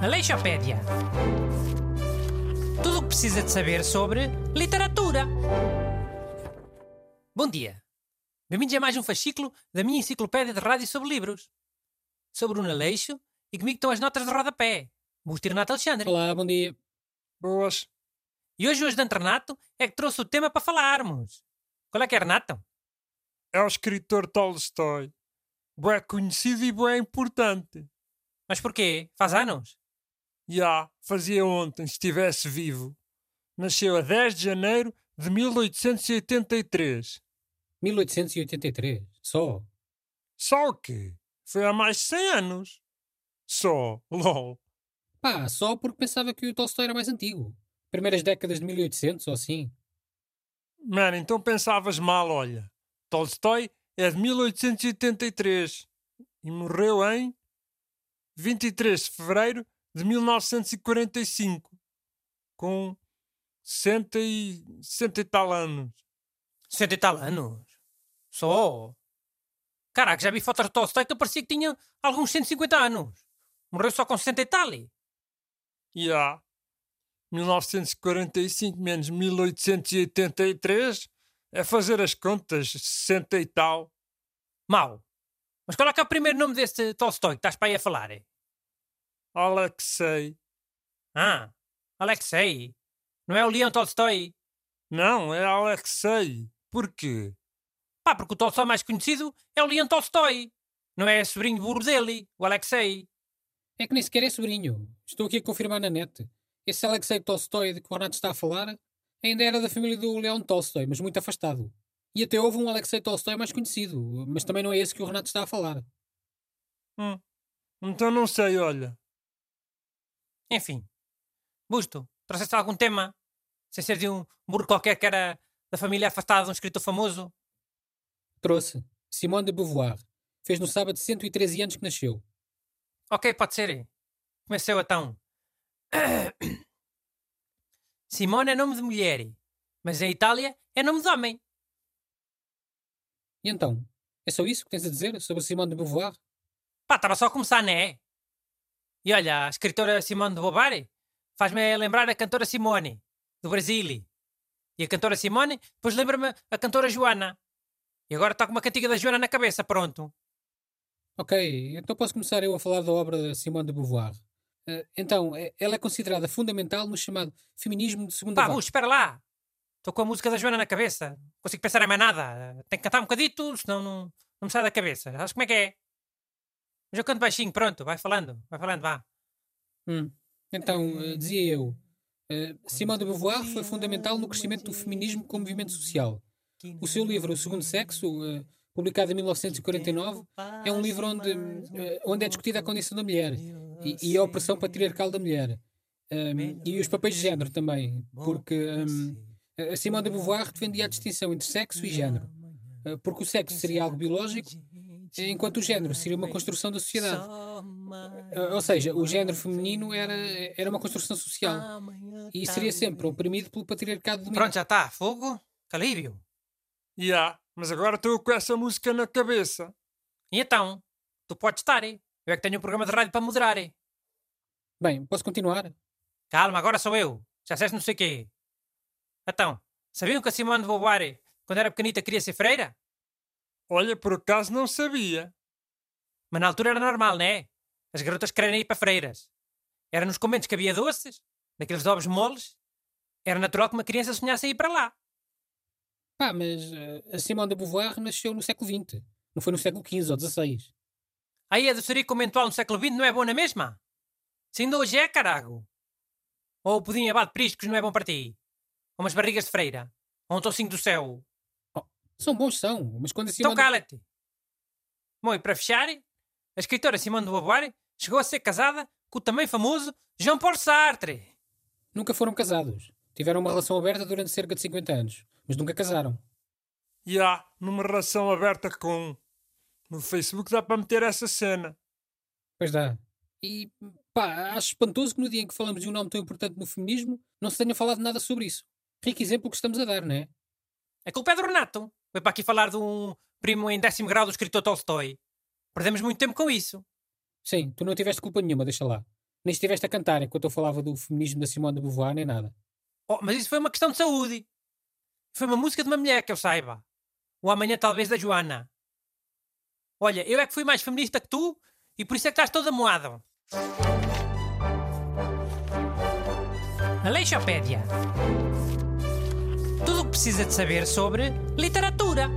Aleixopédia. Tudo o que precisa de saber sobre literatura. Bom dia. Bem-vindos a mais um fascículo da minha enciclopédia de rádio sobre livros. Sou Bruno Aleixo e comigo estão as notas de rodapé. Busto Renato Alexandre. Olá, bom dia. Boas. E hoje o ajudante Renato é que trouxe o tema para falarmos. Qual é que é, Renato? É o escritor Tolstói. Bué conhecido e bué importante. Mas porquê? Faz anos? Já, fazia ontem, se estivesse vivo. Nasceu a 10 de janeiro de 1883. 1883. Só. Só o quê? Foi há mais de 100 anos. Só, lol. Pá, só porque pensava que o Tolstói era mais antigo. Primeiras décadas de 1800 ou assim. Mano, então pensavas mal, olha. Tolstói é de 1883 e morreu em 23 de fevereiro de 1945, com 60 e, 60 e tal anos. 60 e tal anos? Só? Caraca, já vi fotos de Tolstói que parecia que tinha alguns 150 anos. Morreu só com 60 e tal. E há 1945 menos 1883 é fazer as contas 60 e tal. Mau. Mas qual é que é o primeiro nome desse Tolstói que estás para aí a falar? eh? Alexei. Ah, Alexei. Não é o Leão Tolstói? Não, é Alexei. Porquê? Pá, porque o Tolstói mais conhecido é o Leão Tolstói. Não é sobrinho burro dele, o Alexei. É que nem sequer é sobrinho. Estou aqui a confirmar na net. Esse Alexei Tolstói de que o Renato está a falar ainda era da família do Leão Tolstói, mas muito afastado. E até houve um Alexei Tolstói mais conhecido, mas também não é esse que o Renato está a falar. Hum. Então não sei, olha. Enfim. Busto, trouxeste algum tema? Sem ser de um burro qualquer que era da família afastada de um escritor famoso? Trouxe. Simone de Beauvoir. Fez no sábado 113 anos que nasceu. Ok, pode ser. Comeceu então. Simone é nome de mulher, mas em Itália é nome de homem. E então? É só isso que tens a dizer sobre Simone de Beauvoir? Pá, estava só a começar, não é? E olha, a escritora Simone de Beauvoir faz-me lembrar a cantora Simone, do Brasil. E a cantora Simone depois lembra-me a cantora Joana. E agora está com uma cantiga da Joana na cabeça, pronto. Ok, então posso começar eu a falar da obra de Simone de Beauvoir. Eh, então, eh, ela é considerada fundamental no chamado feminismo de segunda Pá, vaga. Espera lá. Estou com a música da Joana na cabeça. Não consigo pensar em mais nada. Tenho que cantar um bocadito, senão não, não me sai da cabeça. Sabes como é que é? Mas eu canto baixinho, pronto. Vai falando. Vai falando, vá. Hum. Então, eh, dizia eu, Simone de Beauvoir foi fundamental no crescimento do feminismo como movimento social. O seu livro O Segundo Sexo, publicado em 1949, é um livro onde, onde é discutida a condição da mulher e, e a opressão patriarcal da mulher. Um, e os papéis de género também, porque um, a Simone de Beauvoir defendia a distinção entre sexo e género, eh, porque o sexo seria algo biológico, enquanto o género seria uma construção da sociedade. Eh, Ou seja, o género feminino era, era uma construção social e seria sempre oprimido pelo patriarcado dominante. Pronto, já está. Fogo. Calírio. E há, mas agora estou com essa música na cabeça. E então? Tu podes estar, eh? Eu é que tenho um programa de rádio para moderar? Bem, posso continuar? Calma, agora sou eu. Já disseste não sei o quê. Então, sabiam que a Simone de Beauvoir, quando era pequenita, queria ser freira? Olha, por acaso não sabia. Mas na altura era normal, não é? As garotas querem ir para freiras. Era nos conventos que havia doces, daqueles ovos moles. Era natural que uma criança sonhasse em ir para lá. Pá, mas eh, a Simone de Beauvoir nasceu no século XX, não foi no século XV ou XVI. Aí a doçaria conventual no século XX não é boa na mesma? Se ainda hoje é, carago. Ou o pudim abate de priscos não é bom para ti? Ou umas barrigas de freira? Ou um tocinho do céu? São bons, são, mas quando a Então Simone... cala-te. Bom, e para fechar, a escritora Simone de Beauvoir chegou a ser casada com o também famoso Jean Paul Sartre. Nunca foram casados. Tiveram uma relação aberta durante cerca de 50 anos, mas nunca casaram. E há, numa relação aberta com. No Facebook dá para meter essa cena. Pois dá. E, pá, acho espantoso que no dia em que falamos de um nome tão importante no feminismo, não se tenha falado nada sobre isso. Rico exemplo que estamos a dar, não é? A culpa é do Renato. Foi para aqui falar de um primo em décimo grau do escritor Tolstói. Perdemos muito tempo com isso. Sim, tu não tiveste culpa nenhuma, deixa lá. Nem estiveste a cantar enquanto eu falava do feminismo da Simone de Beauvoir, nem nada. Oh, mas isso foi uma questão de saúde. Foi uma música de uma mulher que eu saiba. O amanhã talvez da Joana. Olha, eu é que fui mais feminista que tu e por isso é que estás todo amoado. Aleixopédia. Tudo o que precisa de saber sobre literatura.